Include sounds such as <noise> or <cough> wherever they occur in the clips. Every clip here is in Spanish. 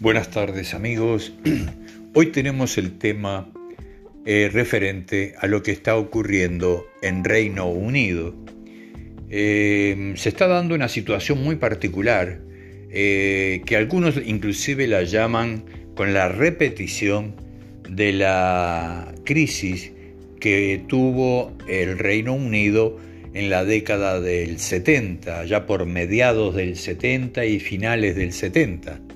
Buenas tardes amigos. <clears throat> Hoy tenemos el tema eh, referente a lo que está ocurriendo en Reino Unido. Eh, se está dando una situación muy particular eh, que algunos inclusive la llaman con la repetición de la crisis que tuvo el Reino Unido en la década del 70, ya por mediados del 70 y finales del 70.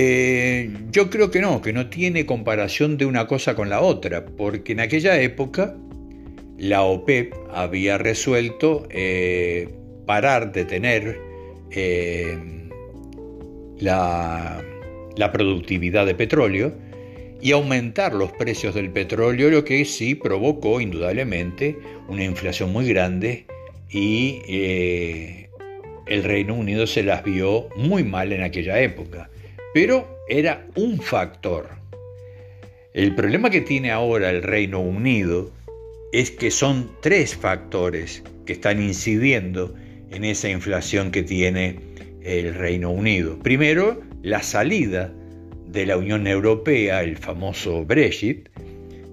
Eh, yo creo que no, que no tiene comparación de una cosa con la otra, porque en aquella época la OPEP había resuelto eh, parar de tener eh, la, la productividad de petróleo y aumentar los precios del petróleo, lo que sí provocó indudablemente una inflación muy grande y el Reino Unido se las vio muy mal en aquella época pero era un factor. El problema que tiene ahora el Reino Unido es que son tres factores que están incidiendo en esa inflación que tiene el Reino Unido. Primero, la salida de la Unión Europea, el famoso Brexit,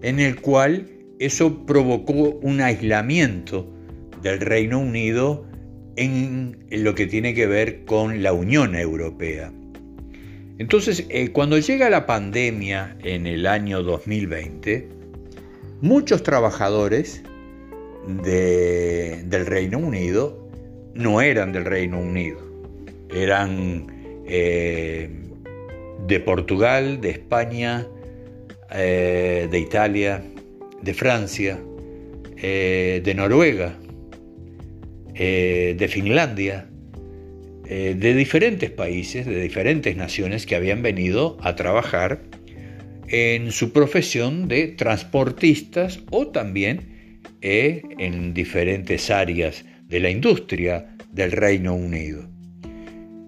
en el cual eso provocó un aislamiento del Reino Unido en lo que tiene que ver con la Unión Europea. Entonces, eh, cuando llega la pandemia en el año 2020, muchos trabajadores del Reino Unido no eran del Reino Unido, eran eh, de Portugal, de España, eh, de Italia, de Francia, de Noruega, de Finlandia, eh, de diferentes países, de diferentes naciones que habían venido a trabajar en su profesión de transportistas o también eh, en diferentes áreas de la industria del Reino Unido.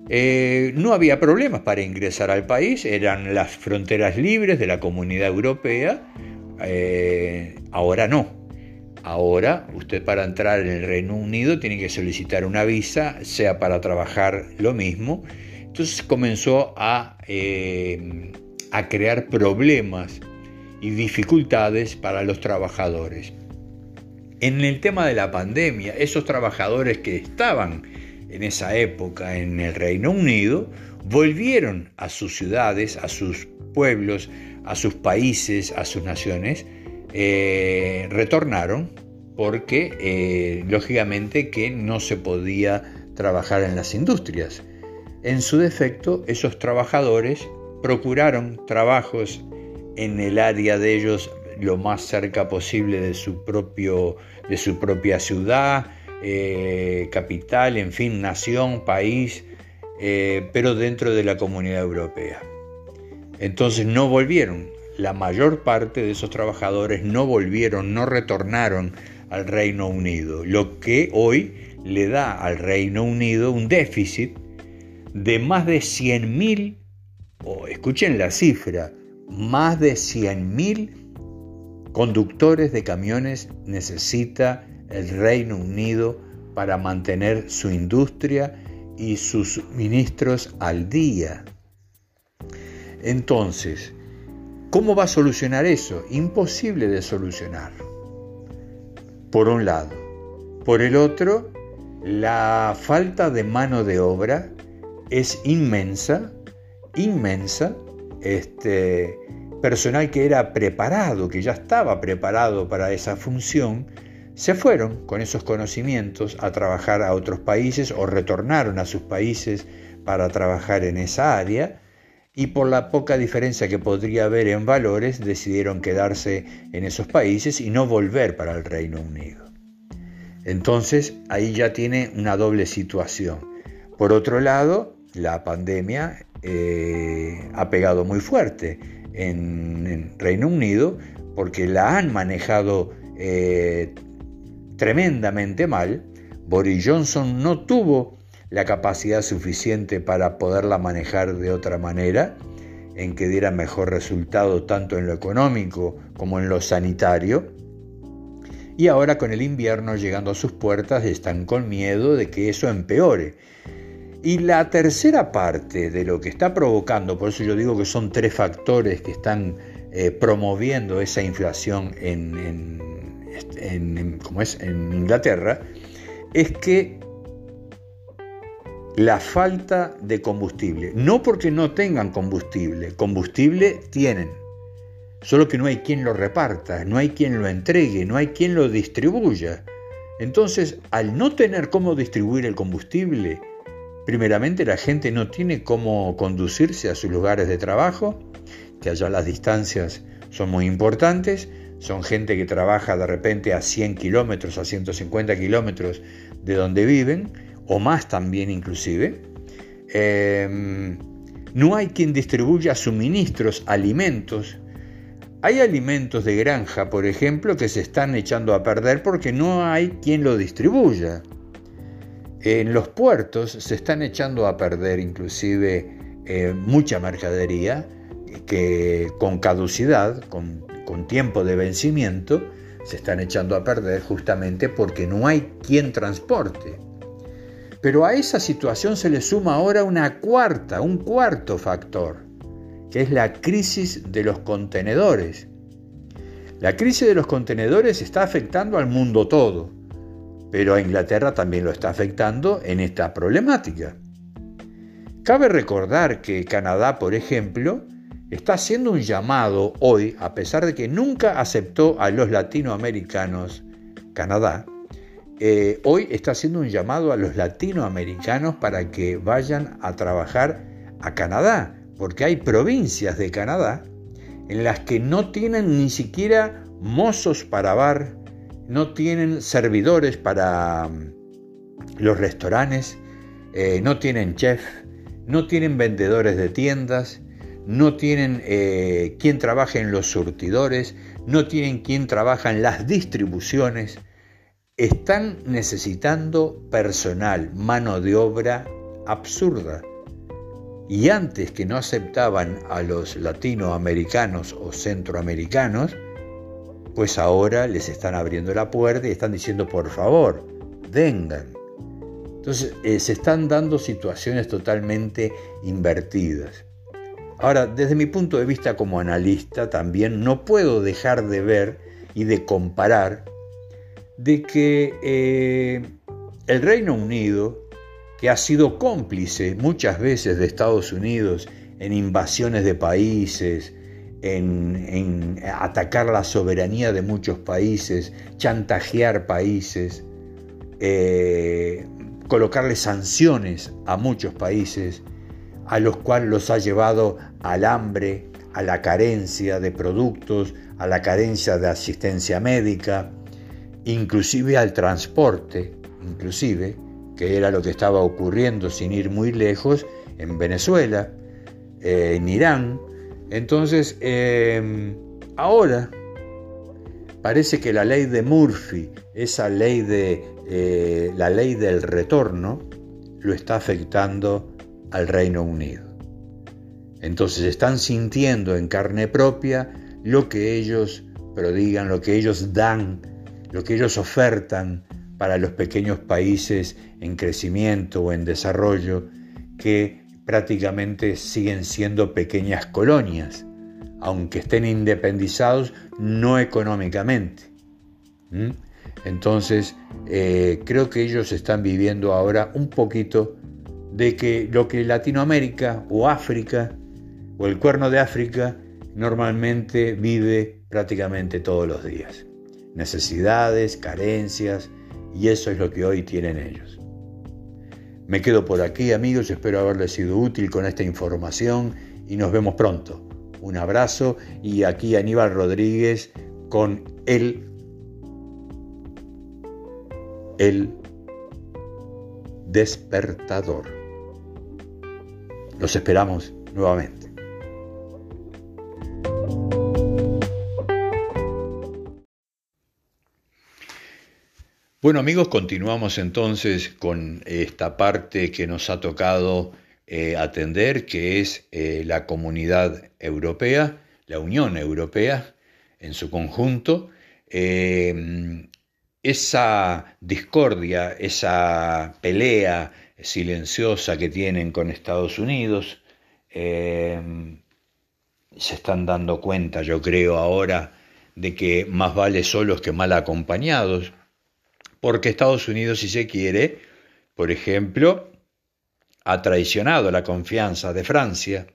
Eh, no había problemas para ingresar al país, eran las fronteras libres de la comunidad europea, ahora no. Ahora, usted para entrar en el Reino Unido tiene que solicitar una visa, sea para trabajar lo mismo. Entonces comenzó a, eh, a crear problemas y dificultades para los trabajadores. En el tema de la pandemia, esos trabajadores que estaban en esa época en el Reino Unido volvieron a sus ciudades, a sus pueblos, a sus países, a sus naciones, eh, retornaron porque eh, lógicamente que no se podía trabajar en las industrias. En su defecto, esos trabajadores procuraron trabajos en el área de ellos lo más cerca posible de su, propio, de su propia ciudad, eh, capital, en fin, nación, país, pero dentro de la comunidad europea. Entonces no volvieron la mayor parte de esos trabajadores no volvieron, no retornaron al Reino Unido, lo que hoy le da al Reino Unido un déficit de más de 100.000, o escuchen la cifra, más de 100.000 conductores de camiones necesita el Reino Unido para mantener su industria y sus suministros al día. Entonces, ¿Cómo va a solucionar eso? Imposible de solucionar. Por un lado. Por el otro, la falta de mano de obra es inmensa, inmensa. Este personal que era preparado, que ya estaba preparado para esa función, se fueron con esos conocimientos a trabajar a otros países o retornaron a sus países para trabajar en esa área y por la poca diferencia que podría haber en valores decidieron quedarse en esos países y no volver para el Reino Unido. Entonces ahí ya tiene una doble situación. Por otro lado, la pandemia eh, ha pegado muy fuerte en, en, Reino Unido porque la han manejado eh, tremendamente mal. Boris Johnson no tuvo la capacidad suficiente para poderla manejar de otra manera, en que diera mejor resultado tanto en lo económico como en lo sanitario. Y ahora con el invierno llegando a sus puertas están con miedo de que eso empeore. Y la tercera parte de lo que está provocando, por eso yo digo que son tres factores que están eh, promoviendo esa inflación en, como es, en Inglaterra, es que la falta de combustible, no porque no tengan combustible, combustible tienen, solo que no hay quien lo reparta, no hay quien lo entregue, no hay quien lo distribuya. Entonces, al no tener cómo distribuir el combustible, primeramente la gente no tiene cómo conducirse a sus lugares de trabajo, que allá las distancias son muy importantes, son gente que trabaja de repente a 100 kilómetros, a 150 kilómetros de donde viven, o más también inclusive. Em, no hay quien distribuya suministros, alimentos. Hay alimentos de granja, por ejemplo, que se están echando a perder porque no hay quien lo distribuya. En los puertos se están echando a perder inclusive eh, mucha mercadería que con caducidad, con, con tiempo de vencimiento, se están echando a perder justamente porque no hay quien transporte. Pero a esa situación se le suma ahora una cuarta, un cuarto factor, que es la crisis de los contenedores. La crisis de los contenedores está afectando al mundo todo, pero a Inglaterra también lo está afectando en esta problemática. Cabe recordar que Canadá, por ejemplo, está haciendo un llamado hoy, a pesar de que nunca aceptó a los latinoamericanos, Canadá, eh, hoy está haciendo un llamado a los latinoamericanos para que vayan a trabajar a Canadá, porque hay provincias de Canadá en las que no tienen ni siquiera mozos para bar, no tienen servidores para mm, los restaurantes, eh, no tienen chef, no tienen vendedores de tiendas, no tienen eh, quien trabaje en los surtidores, no tienen quien trabaja en las distribuciones, están necesitando personal, mano de obra absurda. Y antes que no aceptaban a los latinoamericanos o centroamericanos, pues ahora les están abriendo la puerta y están diciendo, por favor, vengan. Entonces eh, se están dando situaciones totalmente invertidas. Ahora, desde mi punto de vista como analista, también no puedo dejar de ver y de comparar de que eh, el Reino Unido, que ha sido cómplice muchas veces de Estados Unidos en invasiones de países, en, atacar la soberanía de muchos países, chantajear países, eh, colocarle sanciones a muchos países, a los cuales los ha llevado al hambre, a la carencia de productos, a la carencia de asistencia médica, inclusive al transporte, inclusive, que era lo que estaba ocurriendo sin ir muy lejos en Venezuela, eh, en Irán. Entonces, eh, ahora parece que la ley de Murphy, esa ley de eh, la ley del retorno, lo está afectando al Reino Unido. Entonces están sintiendo en carne propia lo que ellos prodigan, lo que ellos dan lo que ellos ofertan para los pequeños países en crecimiento o en desarrollo, que prácticamente siguen siendo pequeñas colonias, aunque estén independizados no económicamente. Entonces, eh, creo que ellos están viviendo ahora un poquito de que lo que Latinoamérica o África o el cuerno de África normalmente vive prácticamente todos los días necesidades, carencias, y eso es lo que hoy tienen ellos. Me quedo por aquí amigos, espero haberles sido útil con esta información y nos vemos pronto. Un abrazo y aquí Aníbal Rodríguez con el el despertador. Los esperamos nuevamente. Bueno amigos, continuamos entonces con esta parte que nos ha tocado eh, atender, que es eh, la comunidad europea, la Unión Europea en su conjunto. Eh, esa discordia, esa pelea, silenciosa que tienen con Estados Unidos. Se están dando cuenta, yo creo, ahora de que más vale solos que mal acompañados, porque Estados Unidos, si se quiere, por ejemplo, ha traicionado la confianza de Francia,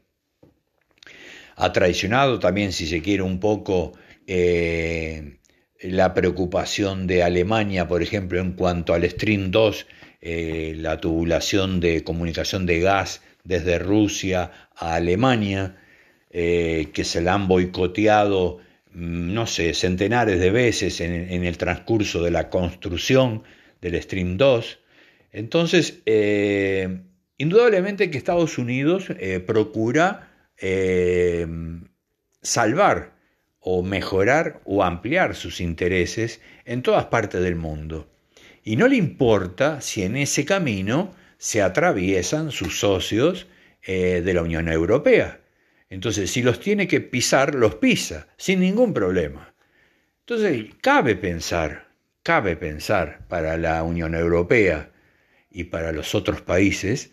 ha traicionado también, si se quiere, un poco eh, la preocupación de Alemania, por ejemplo, en cuanto al Stream 2, eh, la tubulación de comunicación de gas desde Rusia a Alemania, eh, que se la han boicoteado, no sé, centenares de veces en, el transcurso de la construcción del Stream 2. Entonces, indudablemente que Estados Unidos procura salvar o mejorar o ampliar sus intereses en todas partes del mundo. Y no le importa si en ese camino se atraviesan sus socios eh, de la Unión Europea. Entonces, si los tiene que pisar, los pisa, sin ningún problema. Entonces, cabe pensar, cabe pensar para la Unión Europea y para los otros países,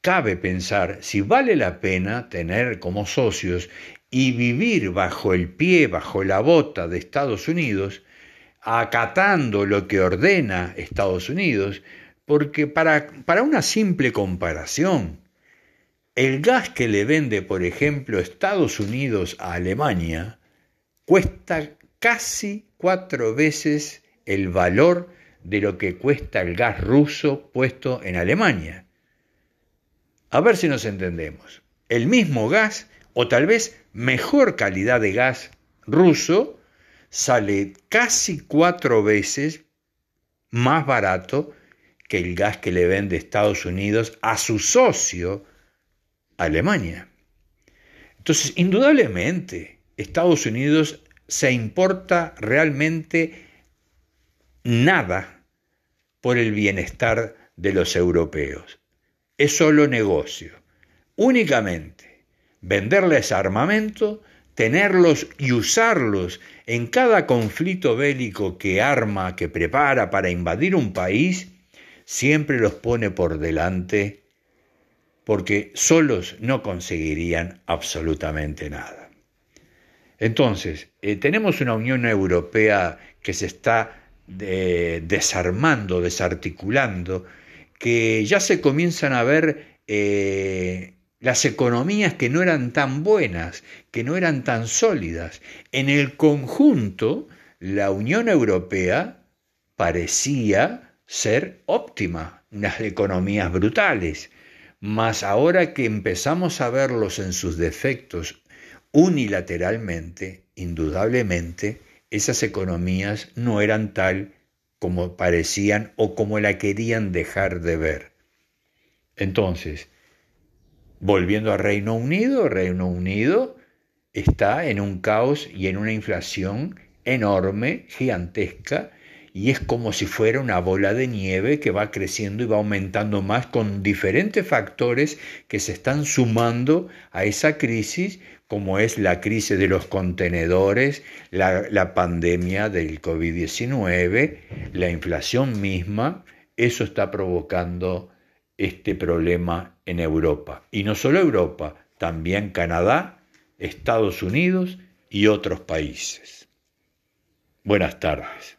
cabe pensar si vale la pena tener como socios y vivir bajo el pie, bajo la bota de Estados Unidos, acatando lo que ordena Estados Unidos, porque para, para una simple comparación, el gas que le vende, por ejemplo, Estados Unidos a Alemania cuesta casi cuatro veces el valor de lo que cuesta el gas ruso puesto en Alemania. A ver si nos entendemos. El mismo gas, o tal vez mejor calidad de gas ruso sale casi cuatro veces más barato que el gas que le vende Estados Unidos a su socio Alemania. Entonces, indudablemente, Estados Unidos se importa realmente nada por el bienestar de los europeos. Es solo negocio. Únicamente venderles armamento, tenerlos y usarlos en cada conflicto bélico que arma, que prepara para invadir un país, siempre los pone por delante porque solos no conseguirían absolutamente nada. Entonces, eh, tenemos una Unión Europea que se está eh, desarmando, desarticulando, que ya se comienzan a ver eh, las economías que no eran tan buenas, que no eran tan sólidas. En el conjunto, la Unión Europea parecía ser óptima, unas economías brutales, mas ahora que empezamos a verlos en sus defectos unilateralmente, indudablemente, esas economías no eran tal como parecían o como la querían dejar de ver. Entonces, Volviendo a Reino Unido, Reino Unido está en un caos y en una inflación enorme, gigantesca, y es como si fuera una bola de nieve que va creciendo y va aumentando más con diferentes factores que se están sumando a esa crisis, como es la crisis de los contenedores, la, la pandemia del COVID-19, la inflación misma, eso está provocando este problema en Europa. Y no solo Europa, también Canadá, Estados Unidos y otros países. Buenas tardes.